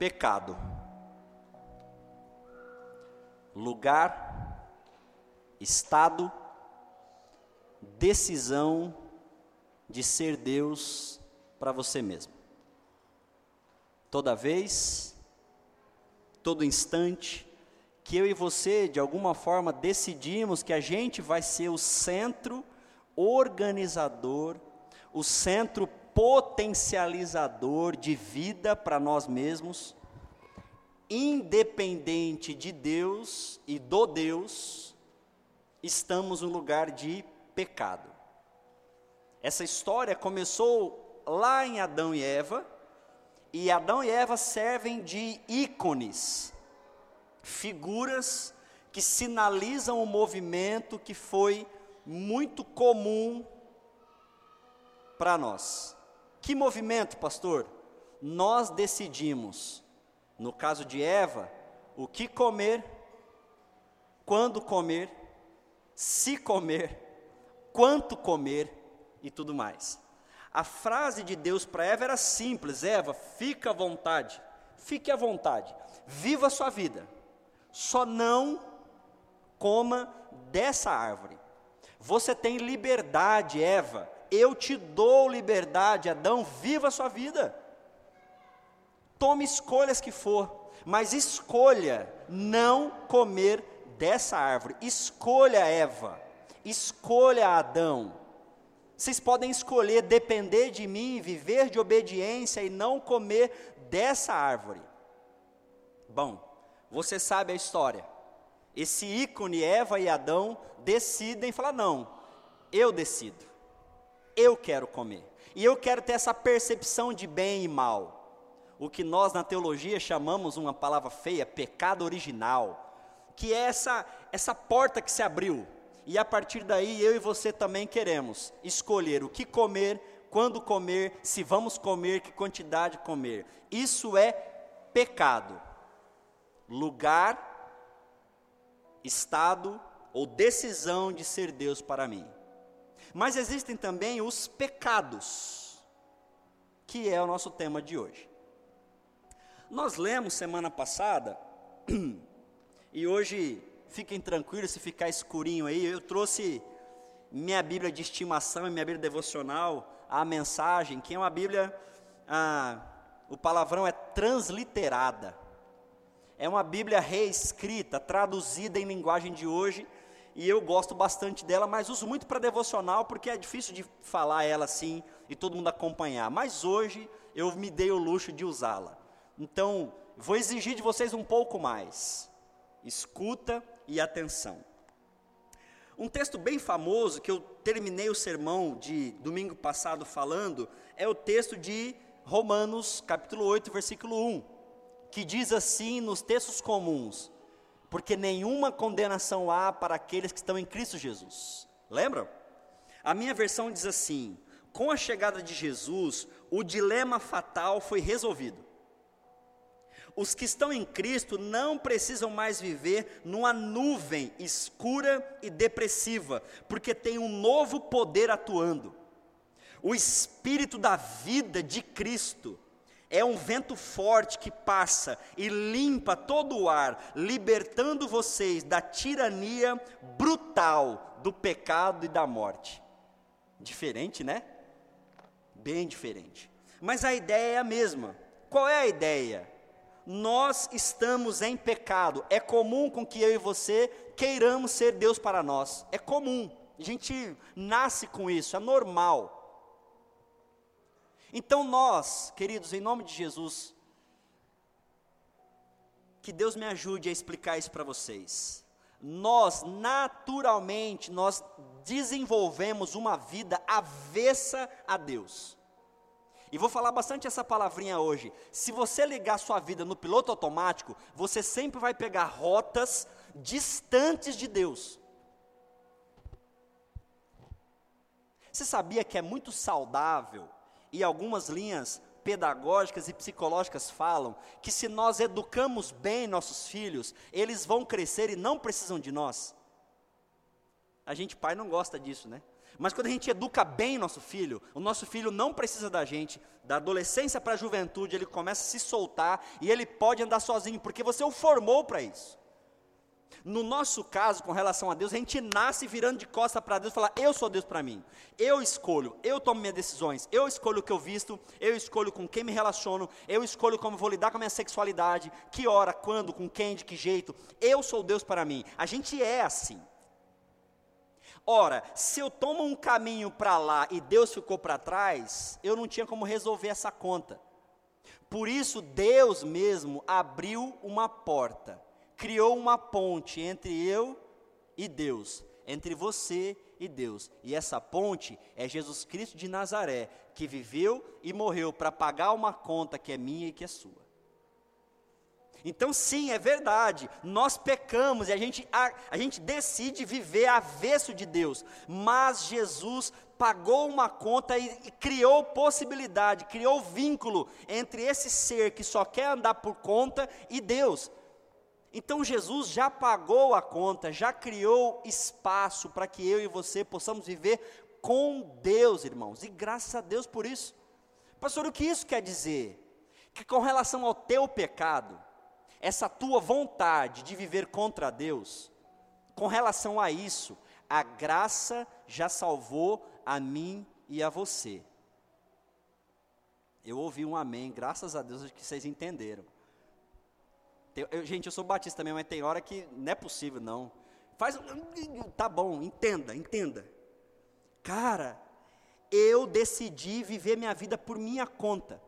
Pecado. Lugar, estado, decisão de ser Deus para você mesmo. Toda vez, todo instante, que eu e você, de alguma forma, decidimos que a gente vai ser o centro organizador, o centro potencializador de vida para nós mesmos, independente de Deus e do Deus, estamos no lugar de pecado. Essa história começou lá em Adão e Eva, e Adão e Eva servem de ícones, figuras que sinalizam o movimento que foi muito comum para nós. Que movimento, pastor? Nós decidimos, no caso de Eva, o que comer, quando comer, se comer, quanto comer e tudo mais. A frase de Deus para Eva era simples: Eva, fica à vontade, fique à vontade, viva a sua vida, só não coma dessa árvore. Você tem liberdade, Eva, eu te dou liberdade, Adão, viva a sua vida. Tome escolhas que for, mas escolha não comer dessa árvore. Escolha Eva, escolha Adão. Vocês podem escolher depender de mim, viver de obediência e não comer dessa árvore. Bom, você sabe a história. Esse ícone, Eva e Adão, decidem falar: não, eu decido, eu quero comer. E eu quero ter essa percepção de bem e mal. O que nós na teologia chamamos uma palavra feia, pecado original, que é essa, essa porta que se abriu e a partir daí eu e você também queremos escolher o que comer, quando comer, se vamos comer, que quantidade comer. Isso é pecado. Lugar, estado ou decisão de ser Deus para mim. Mas existem também os pecados, que é o nosso tema de hoje. Nós lemos semana passada, e hoje fiquem tranquilos se ficar escurinho aí. Eu trouxe minha Bíblia de estimação e minha Bíblia devocional, a mensagem, que é uma Bíblia, ah, o palavrão é transliterada. É uma Bíblia reescrita, traduzida em linguagem de hoje, e eu gosto bastante dela, mas uso muito para devocional, porque é difícil de falar ela assim e todo mundo acompanhar. Mas hoje eu me dei o luxo de usá-la. Então, vou exigir de vocês um pouco mais. Escuta e atenção. Um texto bem famoso que eu terminei o sermão de domingo passado falando é o texto de Romanos, capítulo 8, versículo 1, que diz assim nos textos comuns: Porque nenhuma condenação há para aqueles que estão em Cristo Jesus. Lembram? A minha versão diz assim: Com a chegada de Jesus, o dilema fatal foi resolvido. Os que estão em Cristo não precisam mais viver numa nuvem escura e depressiva, porque tem um novo poder atuando. O espírito da vida de Cristo é um vento forte que passa e limpa todo o ar, libertando vocês da tirania brutal do pecado e da morte. Diferente, né? Bem diferente. Mas a ideia é a mesma. Qual é a ideia? nós estamos em pecado. É comum com que eu e você queiramos ser Deus para nós. É comum. A gente nasce com isso, é normal. Então nós, queridos, em nome de Jesus, que Deus me ajude a explicar isso para vocês. Nós, naturalmente, nós desenvolvemos uma vida avessa a Deus. E vou falar bastante essa palavrinha hoje. Se você ligar sua vida no piloto automático, você sempre vai pegar rotas distantes de Deus. Você sabia que é muito saudável e algumas linhas pedagógicas e psicológicas falam que se nós educamos bem nossos filhos, eles vão crescer e não precisam de nós? A gente pai não gosta disso, né? Mas quando a gente educa bem nosso filho, o nosso filho não precisa da gente, da adolescência para a juventude, ele começa a se soltar e ele pode andar sozinho, porque você o formou para isso. No nosso caso, com relação a Deus, a gente nasce virando de costa para Deus e fala: Eu sou Deus para mim. Eu escolho, eu tomo minhas decisões, eu escolho o que eu visto, eu escolho com quem me relaciono, eu escolho como vou lidar com a minha sexualidade, que hora, quando, com quem, de que jeito. Eu sou Deus para mim. A gente é assim. Ora, se eu tomo um caminho para lá e Deus ficou para trás, eu não tinha como resolver essa conta. Por isso, Deus mesmo abriu uma porta criou uma ponte entre eu e Deus, entre você e Deus. E essa ponte é Jesus Cristo de Nazaré, que viveu e morreu para pagar uma conta que é minha e que é sua. Então, sim, é verdade, nós pecamos e a gente, a, a gente decide viver avesso de Deus, mas Jesus pagou uma conta e, e criou possibilidade, criou vínculo entre esse ser que só quer andar por conta e Deus. Então Jesus já pagou a conta, já criou espaço para que eu e você possamos viver com Deus, irmãos, e graças a Deus por isso. Pastor, o que isso quer dizer? Que com relação ao teu pecado, essa tua vontade de viver contra Deus, com relação a isso, a graça já salvou a mim e a você. Eu ouvi um amém, graças a Deus que vocês entenderam. Tem, eu, gente, eu sou batista também, mas tem hora que não é possível, não. Faz, tá bom, entenda, entenda. Cara, eu decidi viver minha vida por minha conta.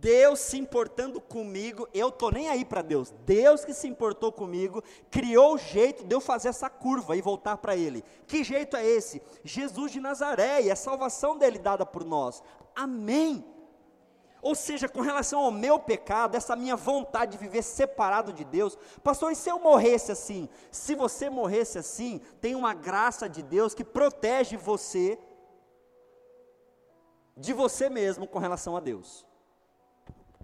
Deus se importando comigo, eu tô nem aí para Deus. Deus que se importou comigo, criou o jeito de eu fazer essa curva e voltar para Ele. Que jeito é esse? Jesus de Nazaré e a salvação dele dada por nós. Amém. Ou seja, com relação ao meu pecado, essa minha vontade de viver separado de Deus, pastor, e se eu morresse assim? Se você morresse assim, tem uma graça de Deus que protege você de você mesmo com relação a Deus.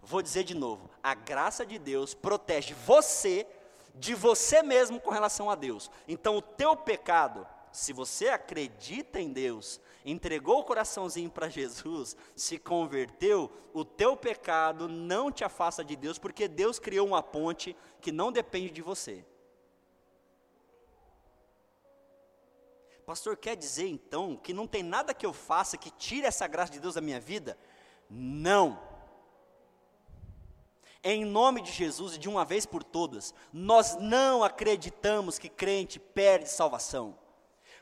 Vou dizer de novo: a graça de Deus protege você de você mesmo com relação a Deus. Então, o teu pecado, se você acredita em Deus, entregou o coraçãozinho para Jesus, se converteu, o teu pecado não te afasta de Deus, porque Deus criou uma ponte que não depende de você. Pastor, quer dizer então que não tem nada que eu faça que tire essa graça de Deus da minha vida? Não. Em nome de Jesus e de uma vez por todas, nós não acreditamos que crente perde salvação.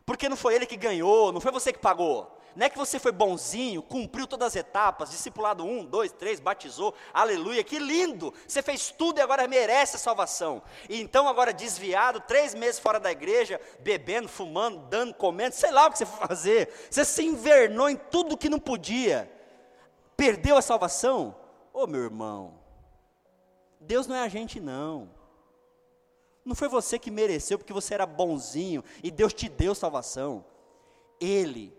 Porque não foi ele que ganhou, não foi você que pagou. Não é que você foi bonzinho, cumpriu todas as etapas, discipulado um, dois, três, batizou, aleluia, que lindo! Você fez tudo e agora merece a salvação. E então, agora desviado, três meses fora da igreja, bebendo, fumando, dando, comendo, sei lá o que você foi fazer. Você se invernou em tudo que não podia. Perdeu a salvação? Ô oh, meu irmão, Deus não é a gente, não. Não foi você que mereceu porque você era bonzinho e Deus te deu salvação. Ele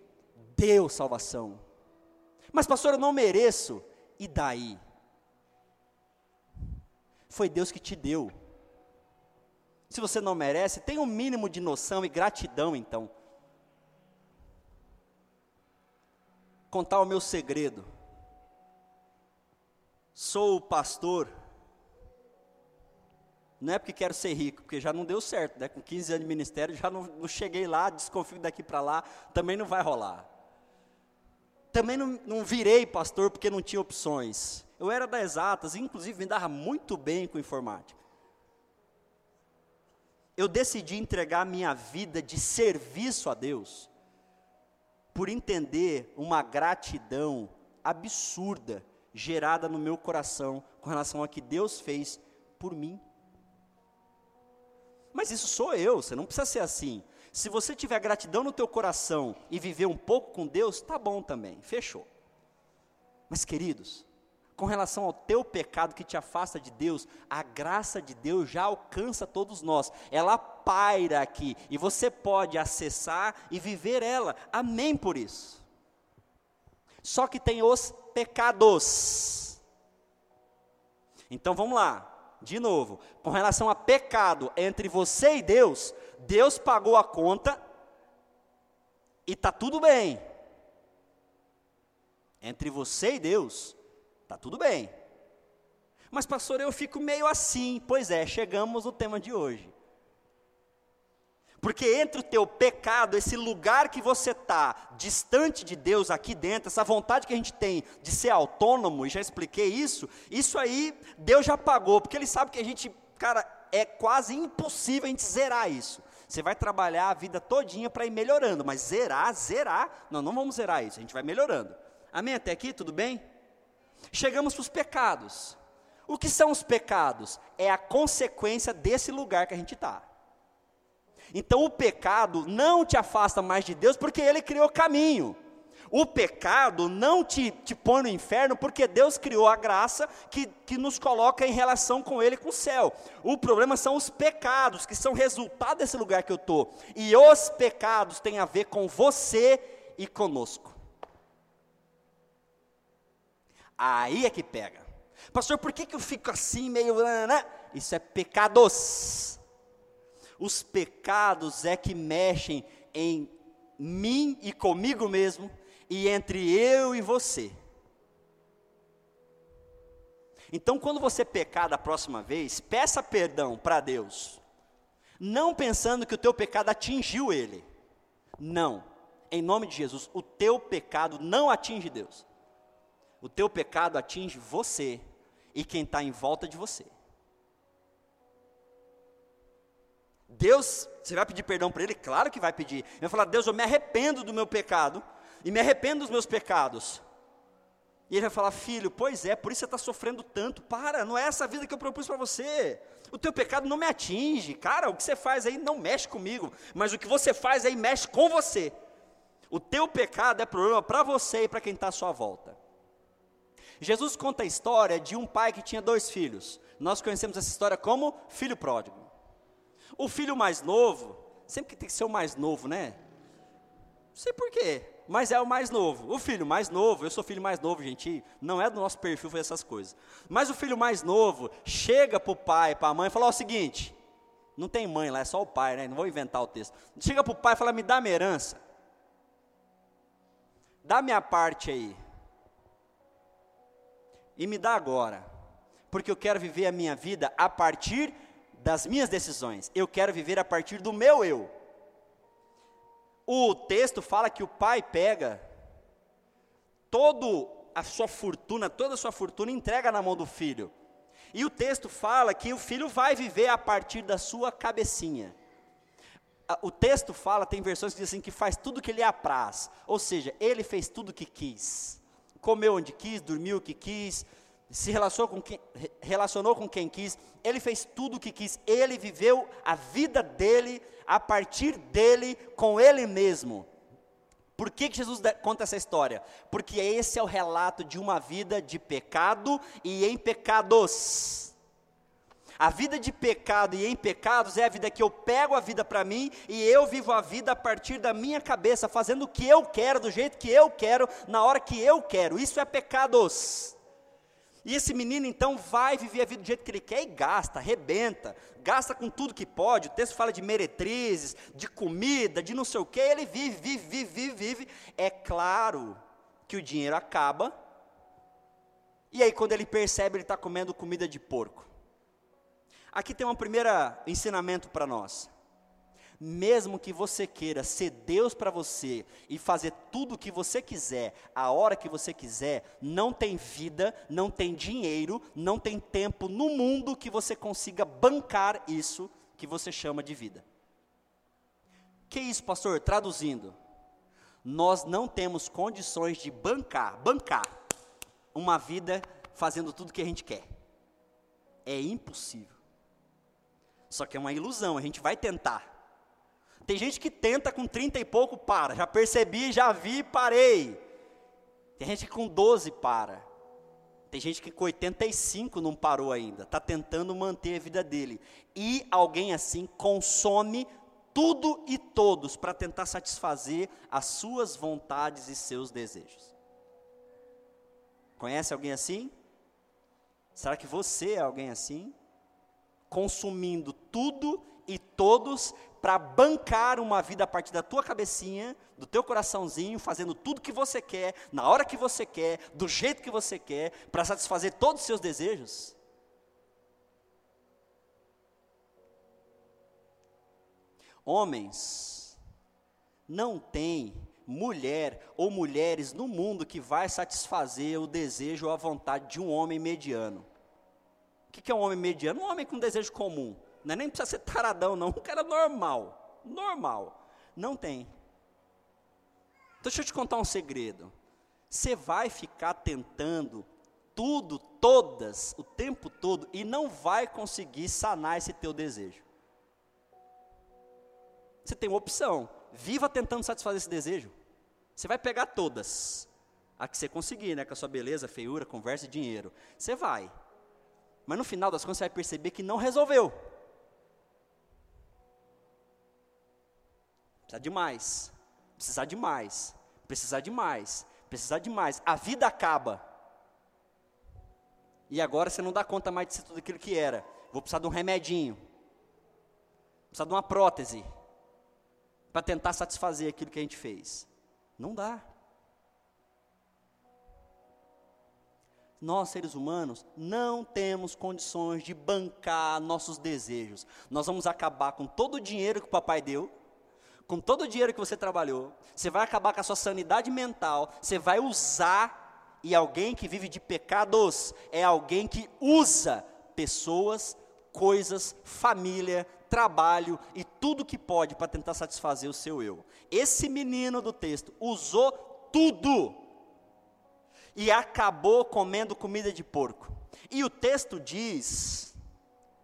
deu salvação. Mas, pastor, eu não mereço. E daí? Foi Deus que te deu. Se você não merece, tenha um mínimo de noção e gratidão, então. Contar o meu segredo. Sou o pastor não é porque quero ser rico, porque já não deu certo, né? Com 15 anos de ministério, já não, não cheguei lá, desconfio daqui para lá, também não vai rolar. Também não, não virei pastor porque não tinha opções. Eu era das exatas, inclusive me dava muito bem com informática. Eu decidi entregar minha vida de serviço a Deus, por entender uma gratidão absurda gerada no meu coração com relação a que Deus fez por mim. Mas isso sou eu, você não precisa ser assim. Se você tiver gratidão no teu coração e viver um pouco com Deus, tá bom também, fechou. Mas queridos, com relação ao teu pecado que te afasta de Deus, a graça de Deus já alcança todos nós. Ela paira aqui e você pode acessar e viver ela. Amém por isso. Só que tem os pecados. Então vamos lá de novo, com relação a pecado entre você e Deus, Deus pagou a conta E tá tudo bem. Entre você e Deus, tá tudo bem. Mas pastor, eu fico meio assim. Pois é, chegamos no tema de hoje. Porque entre o teu pecado, esse lugar que você está, distante de Deus aqui dentro, essa vontade que a gente tem de ser autônomo, e já expliquei isso, isso aí Deus já pagou, porque Ele sabe que a gente, cara, é quase impossível a gente zerar isso. Você vai trabalhar a vida todinha para ir melhorando, mas zerar, zerar, não, não vamos zerar isso, a gente vai melhorando. Amém? Até aqui, tudo bem? Chegamos para os pecados. O que são os pecados? É a consequência desse lugar que a gente está. Então o pecado não te afasta mais de Deus porque ele criou caminho. O pecado não te, te põe no inferno porque Deus criou a graça que, que nos coloca em relação com Ele, com o céu. O problema são os pecados, que são resultado desse lugar que eu estou. E os pecados têm a ver com você e conosco. Aí é que pega. Pastor, por que, que eu fico assim, meio. Isso é pecados os pecados é que mexem em mim e comigo mesmo, e entre eu e você. Então, quando você pecar da próxima vez, peça perdão para Deus, não pensando que o teu pecado atingiu Ele. Não, em nome de Jesus, o teu pecado não atinge Deus. O teu pecado atinge você e quem está em volta de você. Deus, você vai pedir perdão para Ele? Claro que vai pedir. Ele vai falar, Deus, eu me arrependo do meu pecado, e me arrependo dos meus pecados. E ele vai falar, filho, pois é, por isso você está sofrendo tanto. Para, não é essa vida que eu propus para você. O teu pecado não me atinge. Cara, o que você faz aí não mexe comigo, mas o que você faz aí mexe com você. O teu pecado é problema para você e para quem está à sua volta. Jesus conta a história de um pai que tinha dois filhos. Nós conhecemos essa história como filho pródigo. O filho mais novo, sempre que tem que ser o mais novo, né? Não sei porquê, mas é o mais novo. O filho mais novo, eu sou filho mais novo, gente, não é do nosso perfil fazer essas coisas. Mas o filho mais novo chega para o pai, para a mãe e fala: o seguinte, não tem mãe lá, é só o pai, né? Não vou inventar o texto. Chega para o pai e fala: me dá minha herança. Dá minha parte aí. E me dá agora. Porque eu quero viver a minha vida a partir das minhas decisões. Eu quero viver a partir do meu eu. O texto fala que o pai pega toda a sua fortuna, toda a sua fortuna entrega na mão do filho. E o texto fala que o filho vai viver a partir da sua cabecinha. O texto fala, tem versões que dizem assim, que faz tudo que lhe apraz. Ou seja, ele fez tudo o que quis. Comeu onde quis, dormiu o que quis, se relacionou com, quem, relacionou com quem quis, ele fez tudo o que quis, ele viveu a vida dele, a partir dele, com ele mesmo. Por que, que Jesus conta essa história? Porque esse é o relato de uma vida de pecado e em pecados. A vida de pecado e em pecados é a vida que eu pego a vida para mim e eu vivo a vida a partir da minha cabeça, fazendo o que eu quero, do jeito que eu quero, na hora que eu quero. Isso é pecados. E esse menino então vai viver a vida do jeito que ele quer e gasta, arrebenta, gasta com tudo que pode. O texto fala de meretrizes, de comida, de não sei o que, ele vive, vive, vive, vive, vive. É claro que o dinheiro acaba. E aí, quando ele percebe, ele está comendo comida de porco. Aqui tem um primeiro ensinamento para nós mesmo que você queira ser Deus para você e fazer tudo o que você quiser, a hora que você quiser, não tem vida, não tem dinheiro, não tem tempo no mundo que você consiga bancar isso que você chama de vida. Que isso, pastor? Traduzindo, nós não temos condições de bancar, bancar uma vida fazendo tudo que a gente quer. É impossível. Só que é uma ilusão, a gente vai tentar. Tem gente que tenta com 30 e pouco para. Já percebi, já vi, parei. Tem gente que com 12 para. Tem gente que com 85 não parou ainda. Está tentando manter a vida dele. E alguém assim consome tudo e todos para tentar satisfazer as suas vontades e seus desejos. Conhece alguém assim? Será que você é alguém assim? Consumindo tudo e todos para bancar uma vida a partir da tua cabecinha, do teu coraçãozinho, fazendo tudo que você quer, na hora que você quer, do jeito que você quer, para satisfazer todos os seus desejos? Homens, não tem mulher ou mulheres no mundo que vai satisfazer o desejo ou a vontade de um homem mediano. O que é um homem mediano? Um homem com desejo comum. Não é nem precisa ser taradão, não. Um cara normal. Normal. Não tem. Deixa eu te contar um segredo. Você vai ficar tentando tudo, todas, o tempo todo, e não vai conseguir sanar esse teu desejo. Você tem uma opção. Viva tentando satisfazer esse desejo. Você vai pegar todas. A que você conseguir, né? Com a sua beleza, feiura, conversa e dinheiro. Você vai. Mas no final das contas você vai perceber que não resolveu. Precisa de mais. Precisar de mais. Precisar de mais. Precisar de mais. A vida acaba. E agora você não dá conta mais de ser tudo aquilo que era. Vou precisar de um remedinho. Precisar de uma prótese. Para tentar satisfazer aquilo que a gente fez. Não dá. Nós, seres humanos, não temos condições de bancar nossos desejos. Nós vamos acabar com todo o dinheiro que o papai deu, com todo o dinheiro que você trabalhou, você vai acabar com a sua sanidade mental, você vai usar, e alguém que vive de pecados é alguém que usa pessoas, coisas, família, trabalho e tudo que pode para tentar satisfazer o seu eu. Esse menino do texto usou tudo e acabou comendo comida de porco. E o texto diz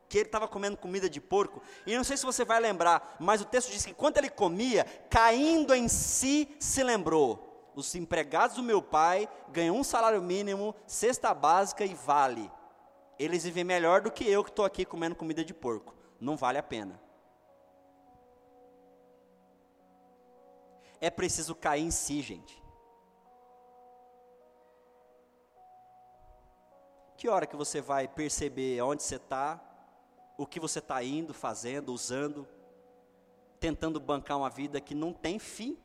que ele estava comendo comida de porco. E não sei se você vai lembrar, mas o texto diz que quando ele comia, caindo em si, se lembrou: os empregados do meu pai ganham um salário mínimo, cesta básica e vale. Eles vivem melhor do que eu que estou aqui comendo comida de porco. Não vale a pena. É preciso cair em si, gente. Que hora que você vai perceber onde você está, o que você está indo, fazendo, usando, tentando bancar uma vida que não tem fim.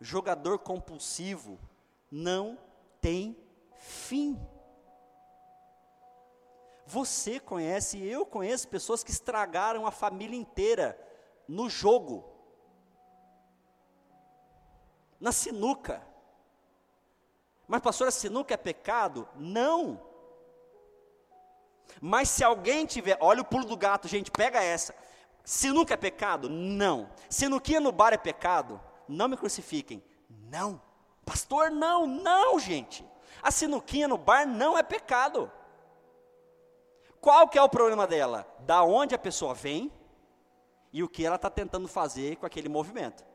Jogador compulsivo não tem fim. Você conhece, eu conheço pessoas que estragaram a família inteira no jogo, na sinuca. Mas, pastor, a sinuca é pecado? Não. Mas se alguém tiver, olha o pulo do gato, gente, pega essa. Sinuca é pecado? Não. Sinuquinha no bar é pecado? Não me crucifiquem. Não. Pastor, não, não, gente. A sinuquinha no bar não é pecado. Qual que é o problema dela? Da onde a pessoa vem e o que ela está tentando fazer com aquele movimento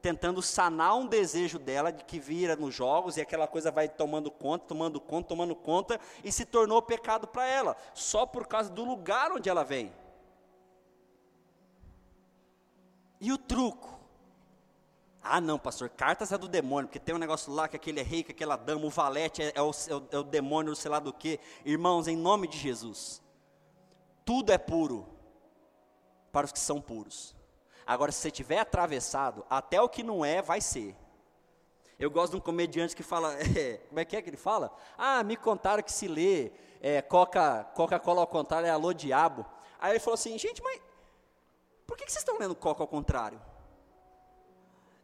tentando sanar um desejo dela de que vira nos jogos e aquela coisa vai tomando conta, tomando conta, tomando conta e se tornou pecado para ela, só por causa do lugar onde ela vem. E o truco? Ah, não, pastor, cartas é do demônio, porque tem um negócio lá que aquele é rei, que aquela dama, o valete é, é, o, é, o, é demônio, sei lá do que. Irmãos, em nome de Jesus, tudo é puro para os que são puros. Agora, se você tiver atravessado, até o que não é, vai ser. Eu gosto de um comediante que fala, é, como é que é que ele fala? Ah, me contaram que se lê é, Coca, Coca-Cola ao contrário é alô diabo. Aí ele falou assim, gente, mas por que, que vocês estão lendo Coca ao contrário?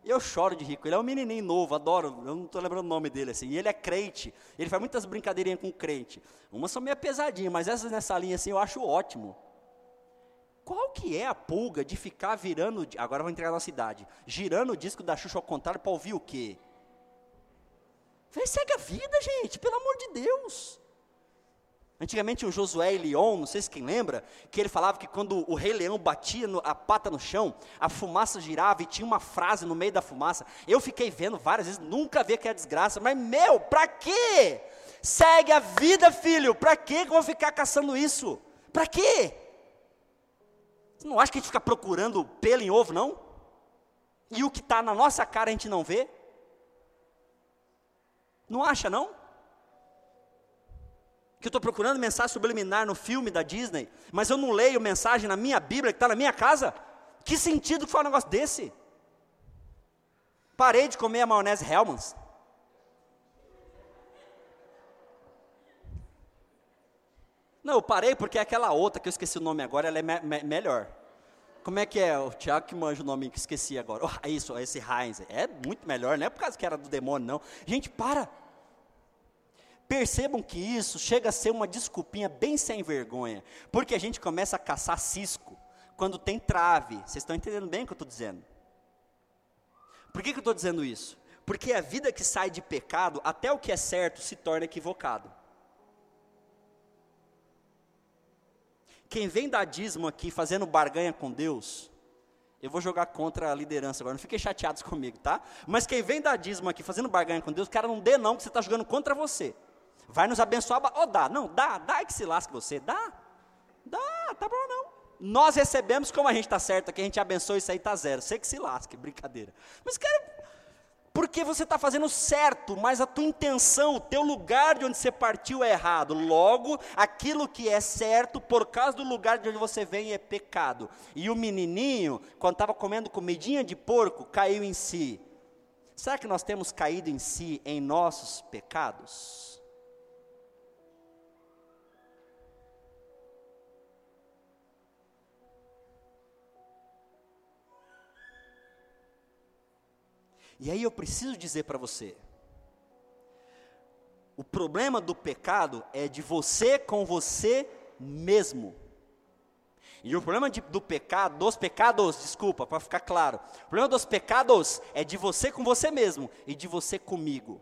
Eu choro de rico. Ele é um menininho novo, adoro. Eu não estou lembrando o nome dele assim. E ele é crente. Ele faz muitas brincadeirinhas com crente. Umas são meio pesadinhas, mas essas nessa linha assim eu acho ótimo. Qual que é a pulga de ficar virando, agora vou entregar na cidade, girando o disco da Xuxa ao contrário para ouvir o quê? Vai, segue a vida, gente, pelo amor de Deus. Antigamente o Josué e Leon, não sei se quem lembra, que ele falava que quando o rei leão batia no, a pata no chão, a fumaça girava e tinha uma frase no meio da fumaça. Eu fiquei vendo várias vezes, nunca vi que é desgraça, mas meu, para quê? Segue a vida, filho, para quê que eu vou ficar caçando isso? Para quê? Você não acha que a gente fica procurando pelo em ovo, não? E o que está na nossa cara a gente não vê? Não acha, não? que eu estou procurando mensagem subliminar no filme da Disney, mas eu não leio mensagem na minha Bíblia que está na minha casa? Que sentido que um negócio desse? Parei de comer a maionese Hellmann's. Não, eu parei porque aquela outra, que eu esqueci o nome agora, ela é me me melhor. Como é que é? O Tiago que manja o nome que esqueci agora. Oh, isso, esse Heinz. É muito melhor, não é por causa que era do demônio, não. Gente, para. Percebam que isso chega a ser uma desculpinha bem sem vergonha. Porque a gente começa a caçar cisco quando tem trave. Vocês estão entendendo bem o que eu estou dizendo? Por que, que eu estou dizendo isso? Porque a vida que sai de pecado, até o que é certo, se torna equivocado. Quem vem dar dízimo aqui fazendo barganha com Deus, eu vou jogar contra a liderança agora, não fiquem chateados comigo, tá? Mas quem vem dar dízimo aqui fazendo barganha com Deus, cara, não dê não, que você está jogando contra você. Vai nos abençoar, ou oh, dá, não, dá, dá é que se lasque você, dá, dá, tá bom não. Nós recebemos como a gente está certo, que a gente abençoa isso aí está zero, sei que se lasque, brincadeira. Mas cara, porque você está fazendo certo, mas a tua intenção, o teu lugar de onde você partiu é errado. Logo, aquilo que é certo, por causa do lugar de onde você vem, é pecado. E o menininho, quando estava comendo comidinha de porco, caiu em si. Será que nós temos caído em si em nossos pecados? E aí eu preciso dizer para você: o problema do pecado é de você com você mesmo. E o problema de, do pecado, dos pecados, desculpa, para ficar claro. O problema dos pecados é de você com você mesmo e de você comigo.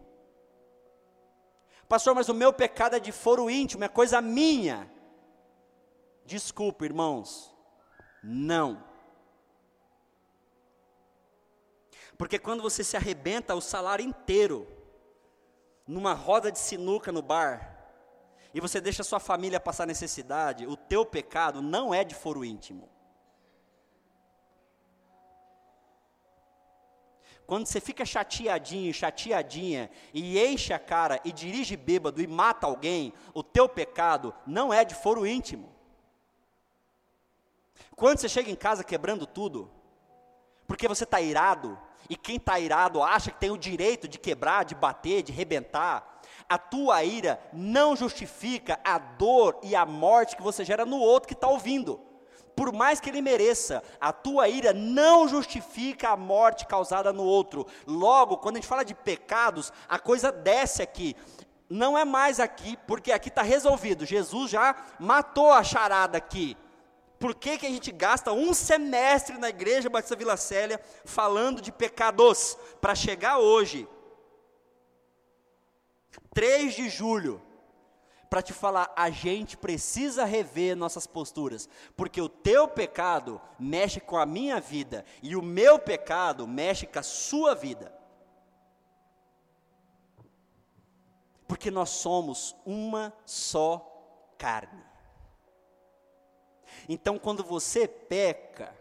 Pastor, mas o meu pecado é de foro íntimo, é coisa minha. Desculpa, irmãos. Não. Porque quando você se arrebenta o salário inteiro numa roda de sinuca no bar, e você deixa sua família passar necessidade, o teu pecado não é de foro íntimo. Quando você fica chateadinho, chateadinha, e enche a cara, e dirige bêbado, e mata alguém, o teu pecado não é de foro íntimo. Quando você chega em casa quebrando tudo, porque você está irado, e quem está irado acha que tem o direito de quebrar, de bater, de rebentar, a tua ira não justifica a dor e a morte que você gera no outro que está ouvindo. Por mais que ele mereça, a tua ira não justifica a morte causada no outro. Logo, quando a gente fala de pecados, a coisa desce aqui. Não é mais aqui, porque aqui está resolvido. Jesus já matou a charada aqui. Por que, que a gente gasta um semestre na igreja Batista Vila Célia falando de pecados? Para chegar hoje, 3 de julho, para te falar, a gente precisa rever nossas posturas, porque o teu pecado mexe com a minha vida e o meu pecado mexe com a sua vida. Porque nós somos uma só carne. Então, quando você peca,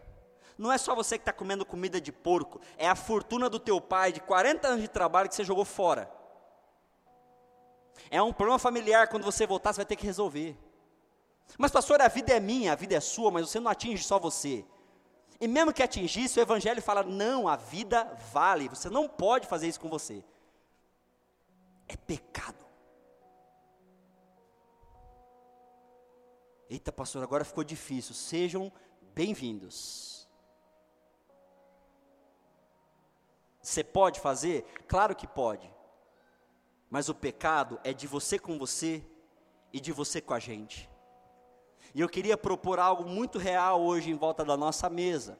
não é só você que está comendo comida de porco, é a fortuna do teu pai de 40 anos de trabalho que você jogou fora. É um problema familiar, quando você voltar, você vai ter que resolver. Mas, pastor, a vida é minha, a vida é sua, mas você não atinge só você. E mesmo que atingisse, o Evangelho fala: não, a vida vale, você não pode fazer isso com você. É pecado. Eita, pastor, agora ficou difícil. Sejam bem-vindos. Você pode fazer? Claro que pode. Mas o pecado é de você com você e de você com a gente. E eu queria propor algo muito real hoje em volta da nossa mesa.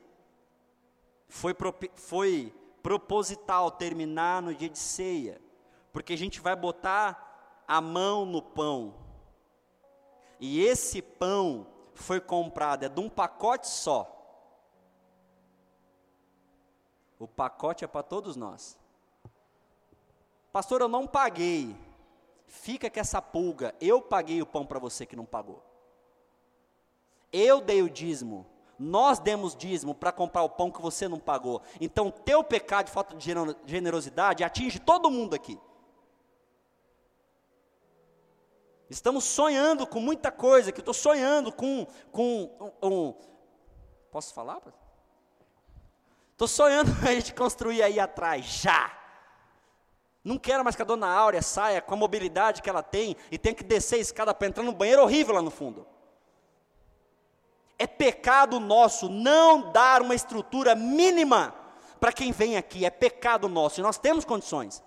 Foi, foi proposital terminar no dia de ceia, porque a gente vai botar a mão no pão e esse pão foi comprado, é de um pacote só. O pacote é para todos nós. Pastor, eu não paguei. Fica com essa pulga. Eu paguei o pão para você que não pagou. Eu dei o dízimo. Nós demos dízimo para comprar o pão que você não pagou. Então, teu pecado de falta de generosidade atinge todo mundo aqui. Estamos sonhando com muita coisa, que estou sonhando com, com um, um, Posso falar? Estou sonhando a gente construir aí atrás, já. Não quero mais que a dona Áurea saia com a mobilidade que ela tem e tenha que descer a escada para entrar no banheiro horrível lá no fundo. É pecado nosso não dar uma estrutura mínima para quem vem aqui. É pecado nosso e nós temos condições.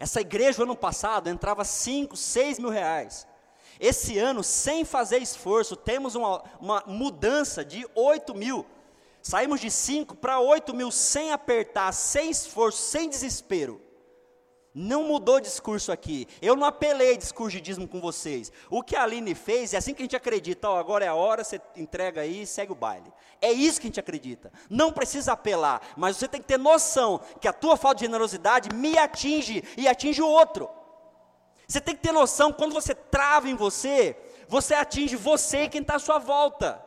Essa igreja, ano passado, entrava 5, 6 mil reais. Esse ano, sem fazer esforço, temos uma, uma mudança de 8 mil. Saímos de 5 para 8 mil sem apertar, sem esforço, sem desespero. Não mudou discurso aqui. Eu não apelei discurso de com vocês. O que a Aline fez é assim que a gente acredita. Ó, agora é a hora, você entrega aí e segue o baile. É isso que a gente acredita. Não precisa apelar, mas você tem que ter noção que a tua falta de generosidade me atinge e atinge o outro. Você tem que ter noção, quando você trava em você, você atinge você e quem está à sua volta.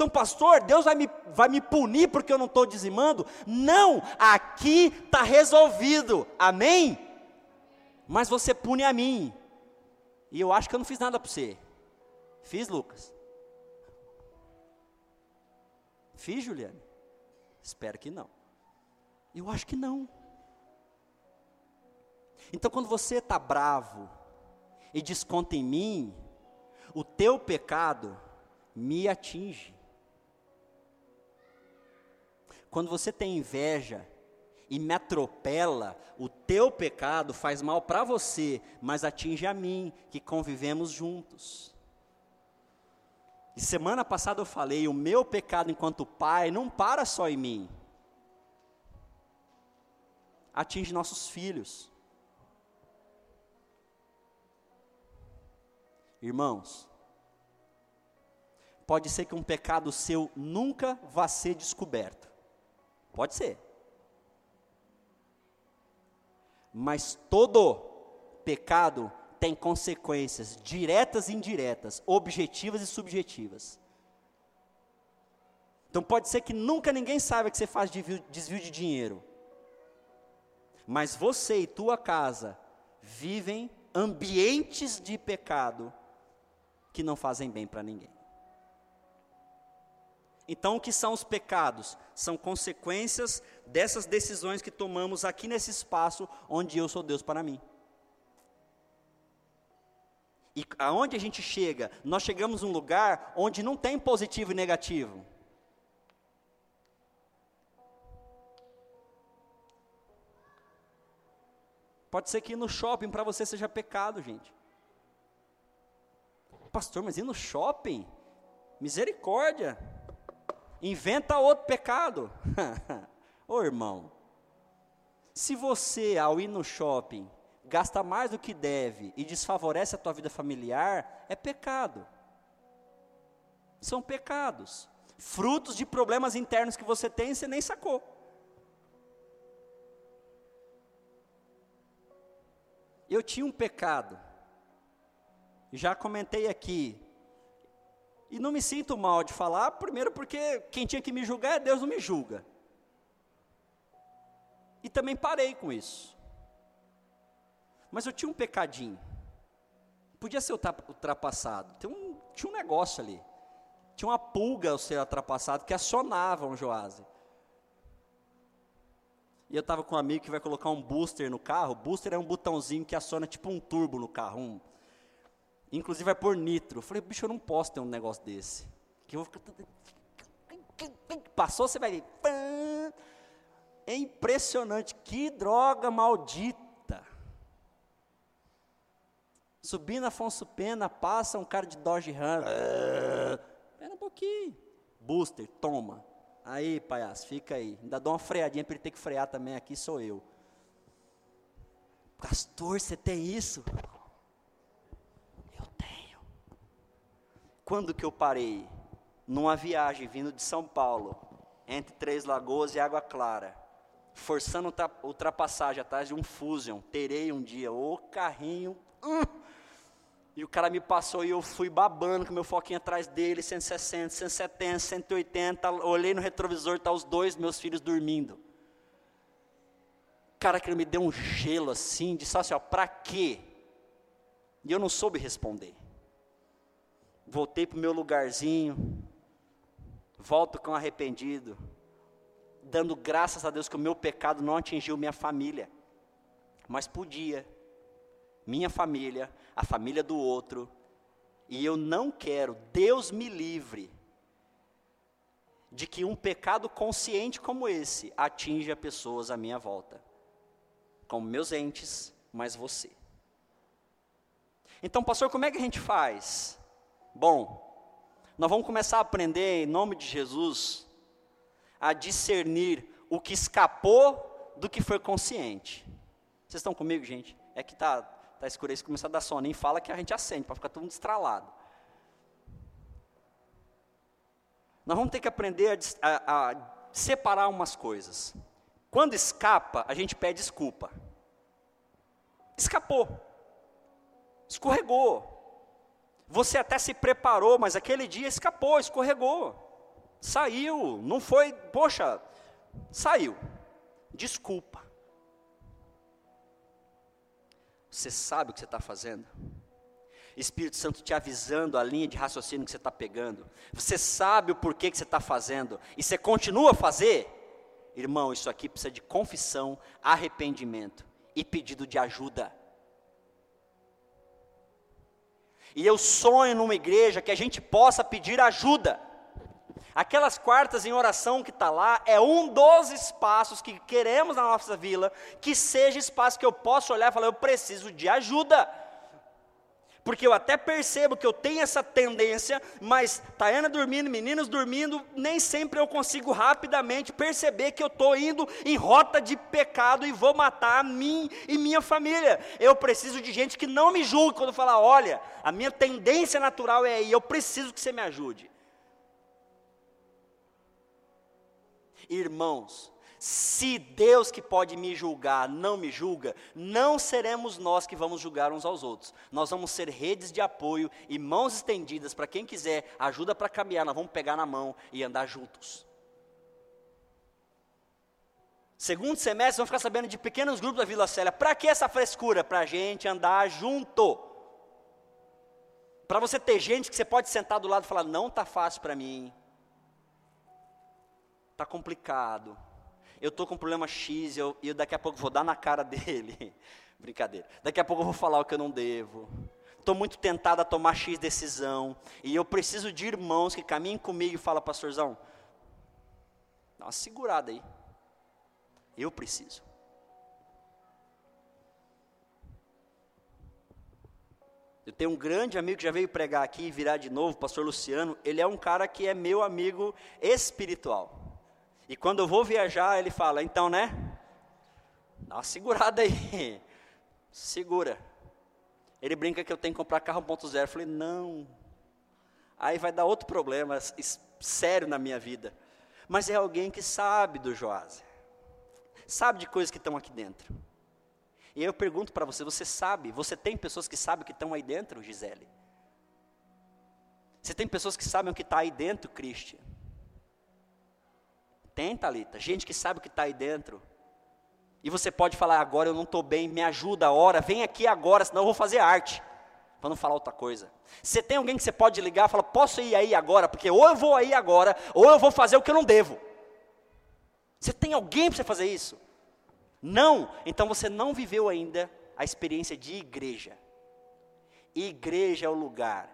Então, pastor, Deus vai me, vai me punir porque eu não estou dizimando? Não, aqui está resolvido, amém? Mas você pune a mim, e eu acho que eu não fiz nada para você. Fiz, Lucas? Fiz, Juliane? Espero que não. Eu acho que não. Então, quando você está bravo e desconta em mim, o teu pecado me atinge. Quando você tem inveja e me atropela, o teu pecado faz mal para você, mas atinge a mim, que convivemos juntos. E semana passada eu falei: o meu pecado enquanto pai não para só em mim, atinge nossos filhos. Irmãos, pode ser que um pecado seu nunca vá ser descoberto. Pode ser. Mas todo pecado tem consequências diretas e indiretas, objetivas e subjetivas. Então pode ser que nunca ninguém saiba que você faz desvio de dinheiro. Mas você e tua casa vivem ambientes de pecado que não fazem bem para ninguém. Então, o que são os pecados? São consequências dessas decisões que tomamos aqui nesse espaço onde eu sou Deus para mim. E aonde a gente chega? Nós chegamos num lugar onde não tem positivo e negativo. Pode ser que ir no shopping para você seja pecado, gente. Pastor, mas ir no shopping? Misericórdia inventa outro pecado. Ô irmão, se você, ao ir no shopping, gasta mais do que deve e desfavorece a tua vida familiar, é pecado. São pecados. Frutos de problemas internos que você tem e você nem sacou. Eu tinha um pecado, já comentei aqui, e não me sinto mal de falar, primeiro porque quem tinha que me julgar é Deus, não me julga. E também parei com isso. Mas eu tinha um pecadinho. Podia ser ultrapassado. Tem um, tinha um negócio ali. Tinha uma pulga ao ser ultrapassado que acionava um Joase. E eu estava com um amigo que vai colocar um booster no carro. Booster é um botãozinho que aciona tipo um turbo no carro, um, Inclusive vai pôr nitro. Eu falei, bicho, eu não posso ter um negócio desse. Que eu vou ficar. Passou, você vai. É impressionante. Que droga maldita. Subindo Afonso Pena, passa um cara de Dodge Ram. Espera um pouquinho. Booster, toma. Aí, palhaço, fica aí. Ainda dou uma freadinha para ele ter que frear também. Aqui sou eu. Pastor, você tem isso? Quando que eu parei? Numa viagem vindo de São Paulo, entre Três Lagoas e Água Clara, forçando ultrapassagem atrás de um Fusion. Terei um dia, o carrinho. Hum, e o cara me passou e eu fui babando com meu foquinho atrás dele, 160, 170, 180. Olhei no retrovisor, tá os dois meus filhos dormindo. Cara, ele me deu um gelo assim, disse assim, ó, para quê? E eu não soube responder. Voltei para o meu lugarzinho, volto com arrependido, dando graças a Deus que o meu pecado não atingiu minha família, mas podia, minha família, a família do outro, e eu não quero, Deus me livre, de que um pecado consciente como esse atinja pessoas à minha volta, como meus entes, mas você. Então, pastor, como é que a gente faz? Bom, nós vamos começar a aprender, em nome de Jesus, a discernir o que escapou do que foi consciente. Vocês estão comigo, gente? É que tá, tá escuro aí, se a dar sono, nem fala que a gente acende, para ficar todo mundo estralado. Nós vamos ter que aprender a, a, a separar umas coisas. Quando escapa, a gente pede desculpa. Escapou. Escorregou. Você até se preparou, mas aquele dia escapou, escorregou. Saiu, não foi, poxa, saiu. Desculpa. Você sabe o que você está fazendo? Espírito Santo te avisando a linha de raciocínio que você está pegando. Você sabe o porquê que você está fazendo. E você continua a fazer? Irmão, isso aqui precisa de confissão, arrependimento e pedido de ajuda. E eu sonho numa igreja que a gente possa pedir ajuda. Aquelas quartas em oração que está lá é um dos espaços que queremos na nossa vila, que seja espaço que eu possa olhar e falar, eu preciso de ajuda. Porque eu até percebo que eu tenho essa tendência, mas Tayana dormindo, meninos dormindo, nem sempre eu consigo rapidamente perceber que eu estou indo em rota de pecado e vou matar a mim e minha família. Eu preciso de gente que não me julgue quando falar, olha, a minha tendência natural é aí, eu preciso que você me ajude. Irmãos, se Deus que pode me julgar não me julga, não seremos nós que vamos julgar uns aos outros. Nós vamos ser redes de apoio e mãos estendidas para quem quiser ajuda para caminhar, nós vamos pegar na mão e andar juntos. Segundo semestre, vamos ficar sabendo de pequenos grupos da Vila Célia. Para que essa frescura? Para a gente andar junto. Para você ter gente que você pode sentar do lado e falar: não está fácil para mim, está complicado eu estou com problema X e eu, eu daqui a pouco vou dar na cara dele. Brincadeira. Daqui a pouco eu vou falar o que eu não devo. Estou muito tentado a tomar X decisão. E eu preciso de irmãos que caminhem comigo e falem, pastorzão, dá uma segurada aí. Eu preciso. Eu tenho um grande amigo que já veio pregar aqui e virar de novo, pastor Luciano. Ele é um cara que é meu amigo espiritual. E quando eu vou viajar, ele fala: então, né? Dá uma segurada aí. Segura. Ele brinca que eu tenho que comprar carro 1.0. Eu falei: não. Aí vai dar outro problema sério na minha vida. Mas é alguém que sabe do Joás. Sabe de coisas que estão aqui dentro. E eu pergunto para você: você sabe? Você tem pessoas que sabem que estão aí dentro, Gisele? Você tem pessoas que sabem o que está aí dentro, Christian? Tem, gente que sabe o que está aí dentro. E você pode falar, agora eu não estou bem, me ajuda, ora, vem aqui agora, senão eu vou fazer arte. Para não falar outra coisa. Você tem alguém que você pode ligar e falar, posso ir aí agora? Porque ou eu vou aí agora, ou eu vou fazer o que eu não devo. Você tem alguém para você fazer isso? Não, então você não viveu ainda a experiência de igreja. Igreja é o lugar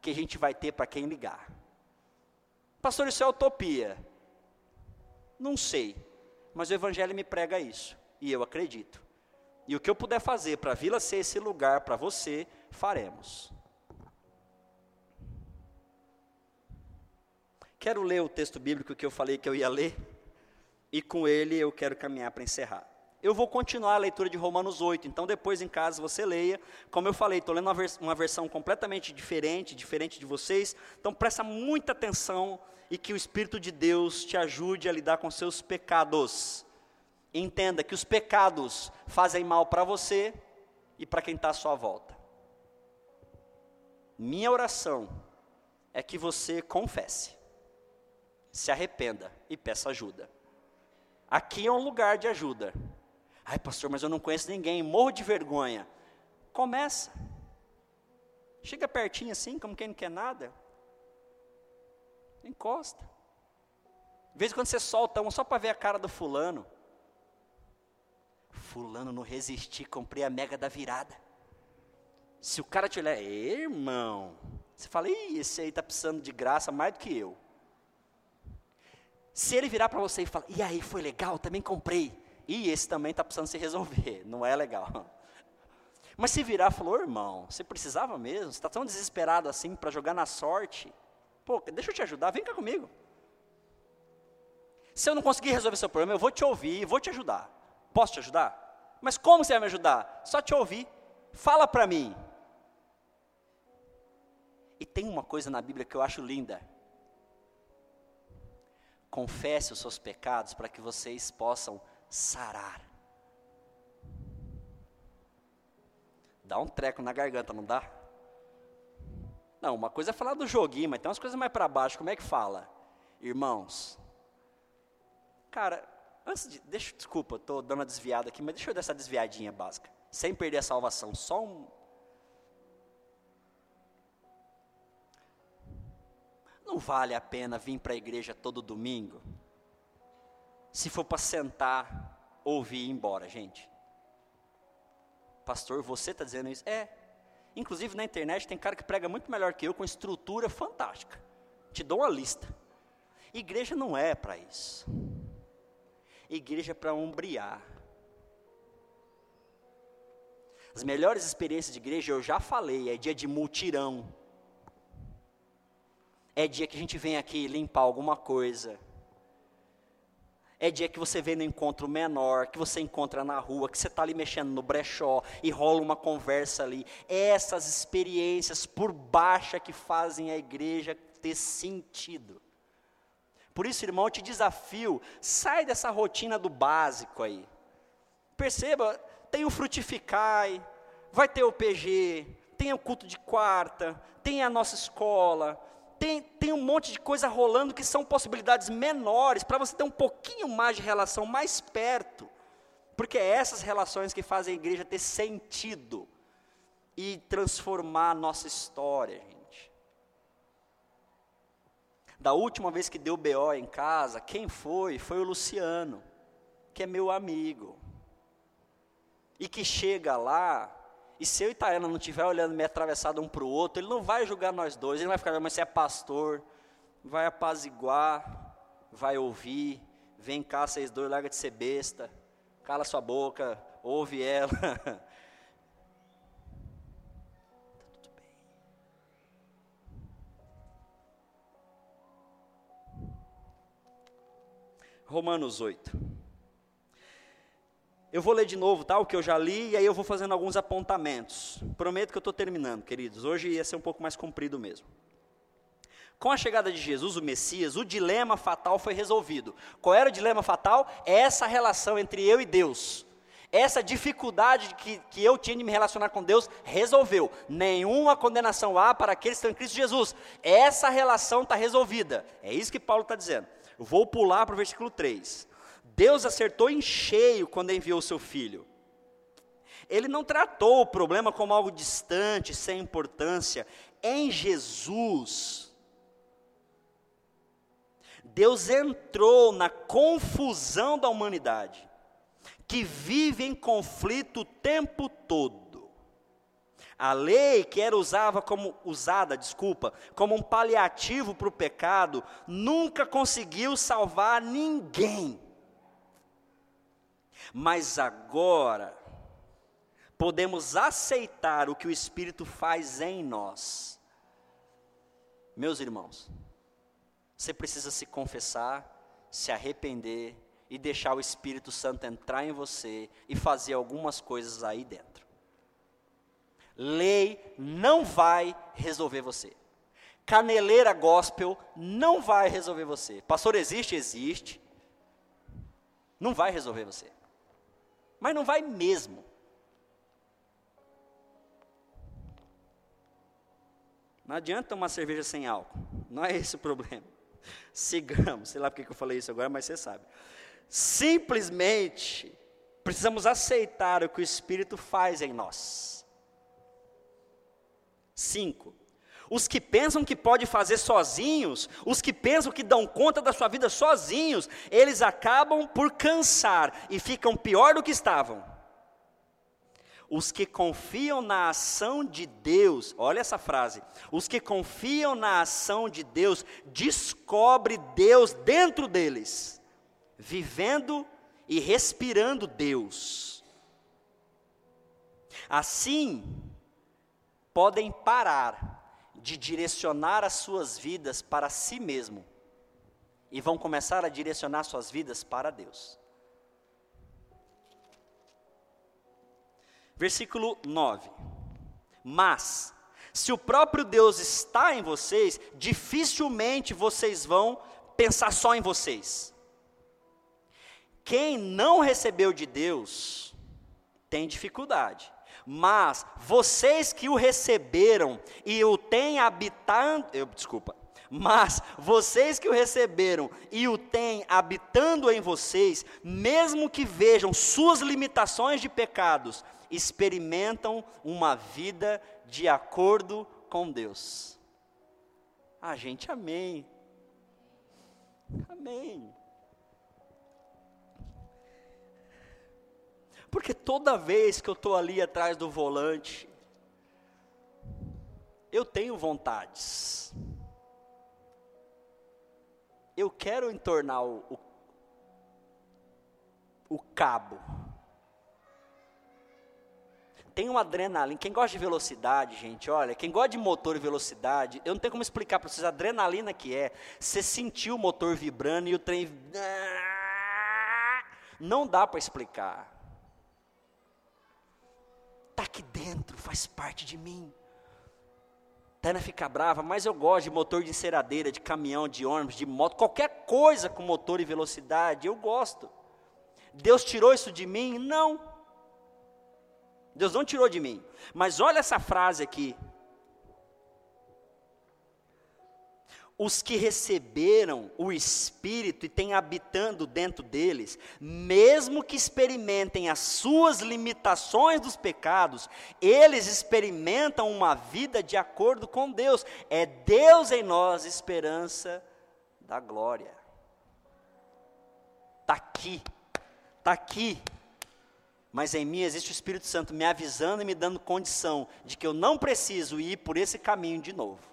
que a gente vai ter para quem ligar. Pastor, isso é utopia. Não sei, mas o Evangelho me prega isso, e eu acredito. E o que eu puder fazer para a vila ser esse lugar para você, faremos. Quero ler o texto bíblico que eu falei que eu ia ler, e com ele eu quero caminhar para encerrar. Eu vou continuar a leitura de Romanos 8, então depois em casa você leia. Como eu falei, estou lendo uma, vers uma versão completamente diferente, diferente de vocês, então presta muita atenção e que o Espírito de Deus te ajude a lidar com seus pecados. Entenda que os pecados fazem mal para você e para quem está à sua volta. Minha oração é que você confesse, se arrependa e peça ajuda. Aqui é um lugar de ajuda. Ai, pastor, mas eu não conheço ninguém, morro de vergonha. Começa. Chega pertinho assim, como quem não quer nada. Encosta. De vez em quando você solta uma só para ver a cara do fulano. Fulano não resisti, comprei a mega da virada. Se o cara te olhar, irmão, você fala, ih, esse aí está precisando de graça mais do que eu. Se ele virar para você e falar, e aí, foi legal, também comprei. E esse também está precisando se resolver, não é legal. Mas se virar falou, irmão, você precisava mesmo? Você está tão desesperado assim para jogar na sorte? Pô, deixa eu te ajudar, vem cá comigo. Se eu não conseguir resolver seu problema, eu vou te ouvir, vou te ajudar. Posso te ajudar? Mas como você vai me ajudar? Só te ouvir. Fala para mim. E tem uma coisa na Bíblia que eu acho linda. Confesse os seus pecados para que vocês possam sarar. Dá um treco na garganta, não dá? Não, uma coisa é falar do joguinho, mas tem umas coisas mais para baixo. Como é que fala? Irmãos. Cara, antes de. Deixa, desculpa, estou dando uma desviada aqui, mas deixa eu dar essa desviadinha básica. Sem perder a salvação. Só um, Não vale a pena vir para a igreja todo domingo? Se for para sentar, ouvir e ir embora, gente. Pastor, você está dizendo isso? É. Inclusive na internet tem cara que prega muito melhor que eu, com estrutura fantástica. Te dou uma lista. Igreja não é para isso. Igreja é para ombrear. As melhores experiências de igreja, eu já falei, é dia de multirão é dia que a gente vem aqui limpar alguma coisa. É dia que você vem no encontro menor, que você encontra na rua, que você está ali mexendo no brechó e rola uma conversa ali. Essas experiências por baixa que fazem a igreja ter sentido. Por isso, irmão, eu te desafio, sai dessa rotina do básico aí. Perceba, tem o Frutificai, vai ter o PG, tem o culto de quarta, tem a nossa escola, tem, tem um monte de coisa rolando que são possibilidades menores para você ter um pouquinho mais de relação mais perto. Porque é essas relações que fazem a igreja ter sentido e transformar a nossa história, gente. Da última vez que deu BO em casa, quem foi? Foi o Luciano, que é meu amigo. E que chega lá e se eu e Itaiana não estiver olhando meio atravessado um para o outro, ele não vai julgar nós dois, ele não vai ficar, mas você é pastor, vai apaziguar, vai ouvir, vem cá, vocês dois, larga de ser besta, cala sua boca, ouve ela. Tá. Romanos 8. Eu vou ler de novo, tá? O que eu já li, e aí eu vou fazendo alguns apontamentos. Prometo que eu estou terminando, queridos. Hoje ia ser um pouco mais comprido mesmo. Com a chegada de Jesus, o Messias, o dilema fatal foi resolvido. Qual era o dilema fatal? É essa relação entre eu e Deus. Essa dificuldade que, que eu tinha de me relacionar com Deus resolveu. Nenhuma condenação há para aqueles que estão em Cristo Jesus. Essa relação está resolvida. É isso que Paulo está dizendo. Vou pular para o versículo 3. Deus acertou em cheio quando enviou seu filho. Ele não tratou o problema como algo distante, sem importância. Em Jesus, Deus entrou na confusão da humanidade, que vive em conflito o tempo todo. A lei que era usava como, usada, desculpa, como um paliativo para o pecado, nunca conseguiu salvar ninguém. Mas agora, podemos aceitar o que o Espírito faz em nós. Meus irmãos, você precisa se confessar, se arrepender e deixar o Espírito Santo entrar em você e fazer algumas coisas aí dentro. Lei não vai resolver você. Caneleira gospel não vai resolver você. Pastor existe? Existe. Não vai resolver você. Mas não vai mesmo. Não adianta tomar cerveja sem álcool. Não é esse o problema. Sigamos. Sei lá porque que eu falei isso agora, mas você sabe. Simplesmente precisamos aceitar o que o Espírito faz em nós. Cinco, os que pensam que pode fazer sozinhos, os que pensam que dão conta da sua vida sozinhos, eles acabam por cansar e ficam pior do que estavam. Os que confiam na ação de Deus, olha essa frase, os que confiam na ação de Deus, descobre Deus dentro deles, vivendo e respirando Deus. Assim, podem parar de direcionar as suas vidas para si mesmo e vão começar a direcionar suas vidas para Deus. Versículo 9. Mas, se o próprio Deus está em vocês, dificilmente vocês vão pensar só em vocês. Quem não recebeu de Deus tem dificuldade mas vocês que o receberam e o têm habitando, eu, desculpa, mas vocês que o receberam e o têm habitando em vocês, mesmo que vejam suas limitações de pecados, experimentam uma vida de acordo com Deus. Ah, gente, amém. Amém. Porque toda vez que eu estou ali atrás do volante, eu tenho vontades. Eu quero entornar o, o, o cabo. Tem uma adrenalina. Quem gosta de velocidade, gente, olha, quem gosta de motor e velocidade, eu não tenho como explicar para vocês a adrenalina que é. Você sentir o motor vibrando e o trem. Não dá para explicar está aqui dentro, faz parte de mim. Tana fica brava, mas eu gosto de motor de enceradeira, de caminhão, de ônibus, de moto, qualquer coisa com motor e velocidade, eu gosto. Deus tirou isso de mim? Não. Deus não tirou de mim. Mas olha essa frase aqui, os que receberam o Espírito e têm habitando dentro deles, mesmo que experimentem as suas limitações dos pecados, eles experimentam uma vida de acordo com Deus. É Deus em nós, esperança da glória. Está aqui, está aqui. Mas em mim existe o Espírito Santo me avisando e me dando condição de que eu não preciso ir por esse caminho de novo.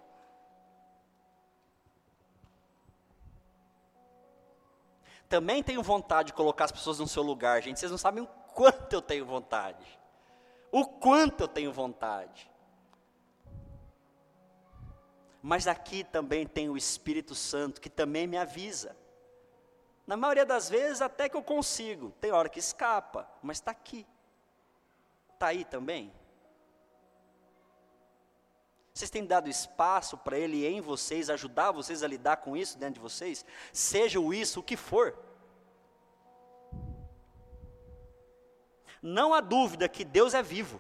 Também tenho vontade de colocar as pessoas no seu lugar, gente. Vocês não sabem o quanto eu tenho vontade. O quanto eu tenho vontade. Mas aqui também tem o Espírito Santo que também me avisa. Na maioria das vezes até que eu consigo. Tem hora que escapa, mas está aqui. Está aí também. Vocês têm dado espaço para Ele em vocês, ajudar vocês a lidar com isso dentro de vocês? Seja o isso, o que for. Não há dúvida que Deus é vivo.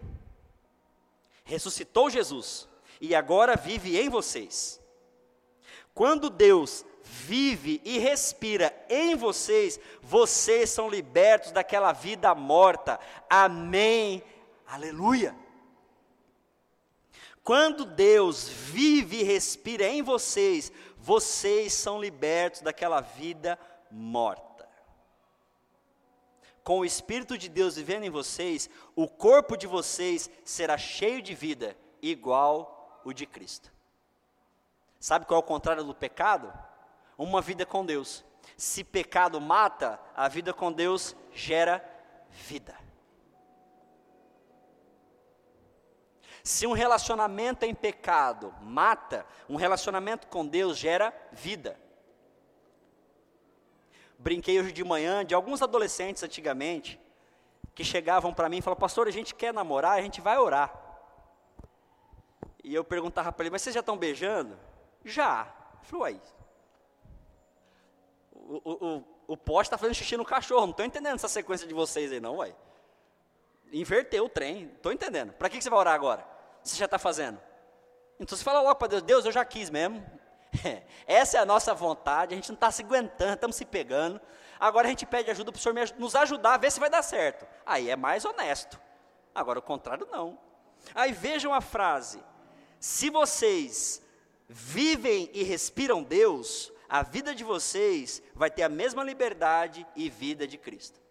Ressuscitou Jesus e agora vive em vocês. Quando Deus vive e respira em vocês, vocês são libertos daquela vida morta. Amém. Aleluia. Quando Deus vive e respira em vocês, vocês são libertos daquela vida morta. Com o Espírito de Deus vivendo em vocês, o corpo de vocês será cheio de vida, igual o de Cristo. Sabe qual é o contrário do pecado? Uma vida com Deus. Se pecado mata, a vida com Deus gera vida. Se um relacionamento em pecado mata, um relacionamento com Deus gera vida. Brinquei hoje de manhã de alguns adolescentes antigamente que chegavam para mim e falavam: Pastor, a gente quer namorar, a gente vai orar. E eu perguntava para ele: Mas vocês já estão beijando? Já. Ele falou: Uai. O, o, o, o poste está fazendo xixi no cachorro, não estou entendendo essa sequência de vocês aí, não, uai. Inverteu o trem, estou entendendo. Para que, que você vai orar agora? você já está fazendo? Então você fala logo para Deus, Deus, eu já quis mesmo. Essa é a nossa vontade, a gente não está se aguentando, estamos se pegando. Agora a gente pede ajuda para o Senhor nos ajudar a ver se vai dar certo. Aí é mais honesto. Agora o contrário não. Aí vejam a frase: se vocês vivem e respiram Deus, a vida de vocês vai ter a mesma liberdade e vida de Cristo.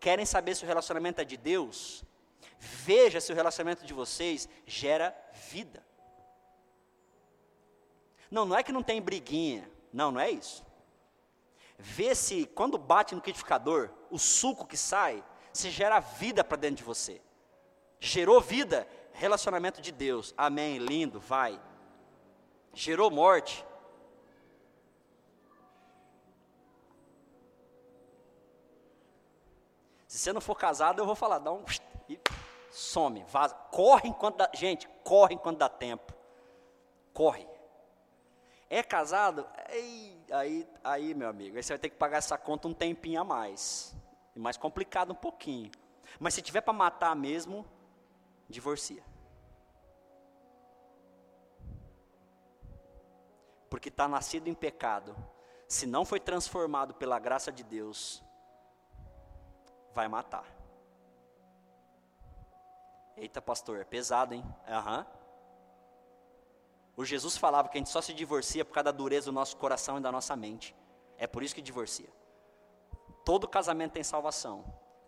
Querem saber se o relacionamento é de Deus? Veja se o relacionamento de vocês gera vida. Não, não é que não tem briguinha. Não, não é isso. Vê se quando bate no liquidificador, o suco que sai, se gera vida para dentro de você. Gerou vida, relacionamento de Deus. Amém, lindo, vai. Gerou morte. Se você não for casado, eu vou falar, dá um e some, vaza, corre enquanto dá, gente, corre enquanto dá tempo. Corre. É casado? Aí, aí, meu amigo, aí você vai ter que pagar essa conta um tempinho a mais. Mais complicado um pouquinho. Mas se tiver para matar mesmo, divorcia. Porque está nascido em pecado. Se não foi transformado pela graça de Deus, vai matar. Eita, pastor, é pesado, hein? Aham. Uhum. O Jesus falava que a gente só se divorcia por causa da dureza do nosso coração e da nossa mente. É por isso que divorcia. Todo casamento tem salvação,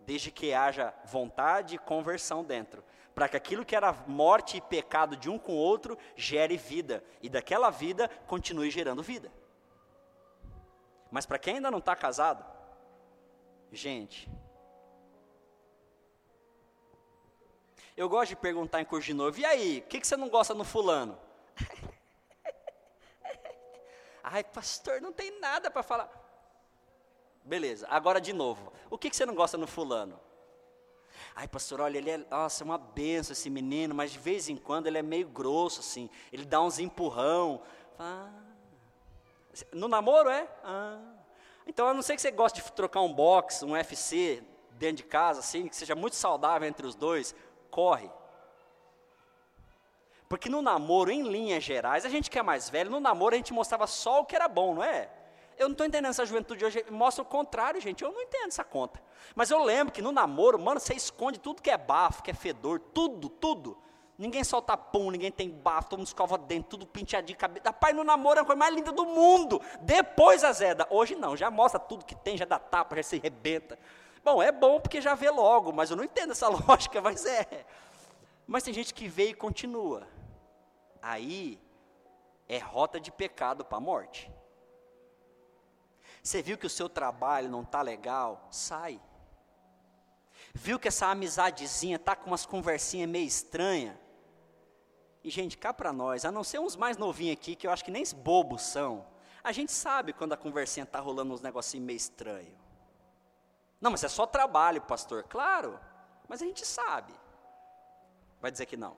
desde que haja vontade e conversão dentro, para que aquilo que era morte e pecado de um com o outro gere vida, e daquela vida continue gerando vida. Mas para quem ainda não está casado, gente, eu gosto de perguntar em curso de novo, e aí, o que, que você não gosta no fulano? Ai, pastor, não tem nada para falar. Beleza, agora de novo. O que, que você não gosta no fulano? Ai, pastor, olha, ele é, nossa, uma benção esse menino, mas de vez em quando ele é meio grosso, assim. Ele dá uns empurrão. Ah. No namoro, é? Ah. Então, a não ser que você goste de trocar um box, um UFC dentro de casa, assim, que seja muito saudável entre os dois, corre. Porque no namoro, em linhas gerais, a gente que é mais velho, no namoro a gente mostrava só o que era bom, não é? Eu não estou entendendo essa juventude hoje, mostra o contrário, gente. Eu não entendo essa conta. Mas eu lembro que no namoro, mano, você esconde tudo que é bafo, que é fedor, tudo, tudo. Ninguém solta pum, ninguém tem bafo, todo mundo escova dentro, tudo penteadinho, cabelo. Rapaz, no namoro é a coisa mais linda do mundo. Depois azeda. Hoje não, já mostra tudo que tem, já dá tapa, já se rebenta. Bom, é bom porque já vê logo, mas eu não entendo essa lógica, mas é. Mas tem gente que vê e continua aí é rota de pecado para a morte. Você viu que o seu trabalho não está legal? Sai. Viu que essa amizadezinha tá com umas conversinhas meio estranha? E gente, cá para nós, a não ser uns mais novinhos aqui, que eu acho que nem bobos são, a gente sabe quando a conversinha tá rolando uns negocinhos meio estranho. Não, mas é só trabalho, pastor. Claro, mas a gente sabe. Vai dizer que não.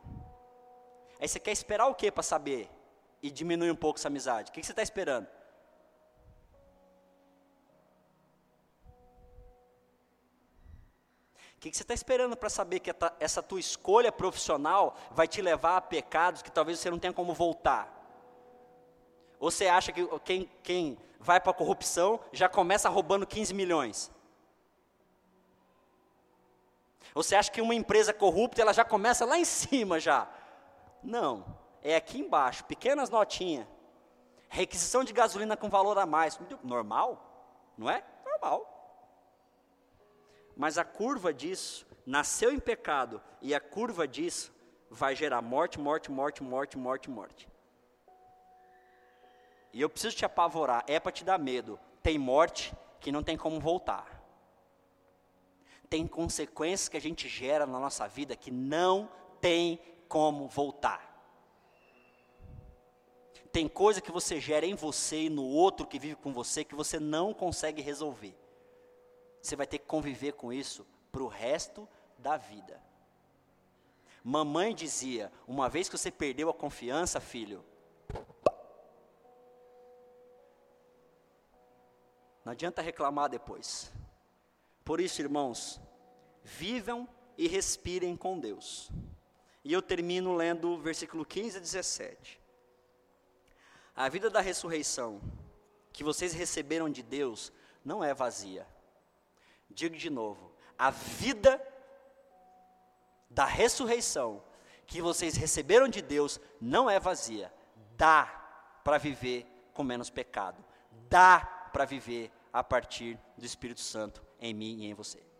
Aí você quer esperar o que para saber? E diminuir um pouco essa amizade. O que, que você está esperando? O que, que você está esperando para saber que essa tua escolha profissional vai te levar a pecados que talvez você não tenha como voltar? Ou você acha que quem, quem vai para a corrupção já começa roubando 15 milhões? Ou você acha que uma empresa corrupta ela já começa lá em cima já? Não, é aqui embaixo, pequenas notinhas. Requisição de gasolina com valor a mais. Normal? Não é? Normal. Mas a curva disso nasceu em pecado e a curva disso vai gerar morte, morte, morte, morte, morte, morte. E eu preciso te apavorar, é para te dar medo. Tem morte que não tem como voltar. Tem consequências que a gente gera na nossa vida que não tem como voltar. Tem coisa que você gera em você e no outro que vive com você que você não consegue resolver. Você vai ter que conviver com isso para o resto da vida. Mamãe dizia: uma vez que você perdeu a confiança, filho, não adianta reclamar depois. Por isso, irmãos, vivam e respirem com Deus. E eu termino lendo o versículo 15 e 17. A vida da ressurreição que vocês receberam de Deus não é vazia. Digo de novo, a vida da ressurreição que vocês receberam de Deus não é vazia. Dá para viver com menos pecado. Dá para viver a partir do Espírito Santo em mim e em você.